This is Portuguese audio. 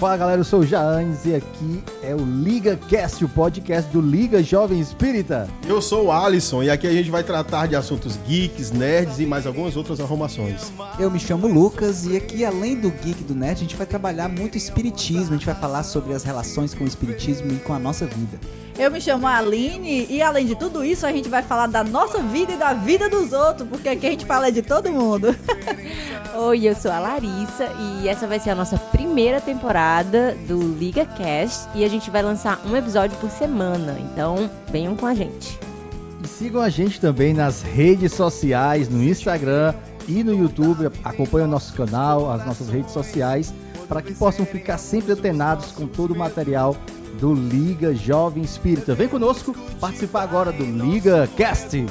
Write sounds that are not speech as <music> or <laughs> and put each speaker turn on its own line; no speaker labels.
Fala galera, eu sou o Jaanes e aqui é o Liga Cast, o podcast do Liga Jovem Espírita.
Eu sou o Alisson e aqui a gente vai tratar de assuntos geeks, nerds e mais algumas outras arrumações.
Eu me chamo Lucas e aqui, além do geek e do nerd, a gente vai trabalhar muito espiritismo, a gente vai falar sobre as relações com o espiritismo e com a nossa vida.
Eu me chamo Aline e além de tudo isso, a gente vai falar da nossa vida e da vida dos outros, porque aqui a gente fala de todo mundo. <laughs>
Oi, eu sou a Larissa e essa vai ser a nossa primeira temporada do Liga Cast e a gente vai lançar um episódio por semana, então venham com a gente.
E sigam a gente também nas redes sociais, no Instagram e no YouTube. Acompanhem o nosso canal, as nossas redes sociais, para que possam ficar sempre antenados com todo o material do Liga Jovem Espírita. Vem conosco participar agora do Liga Cast.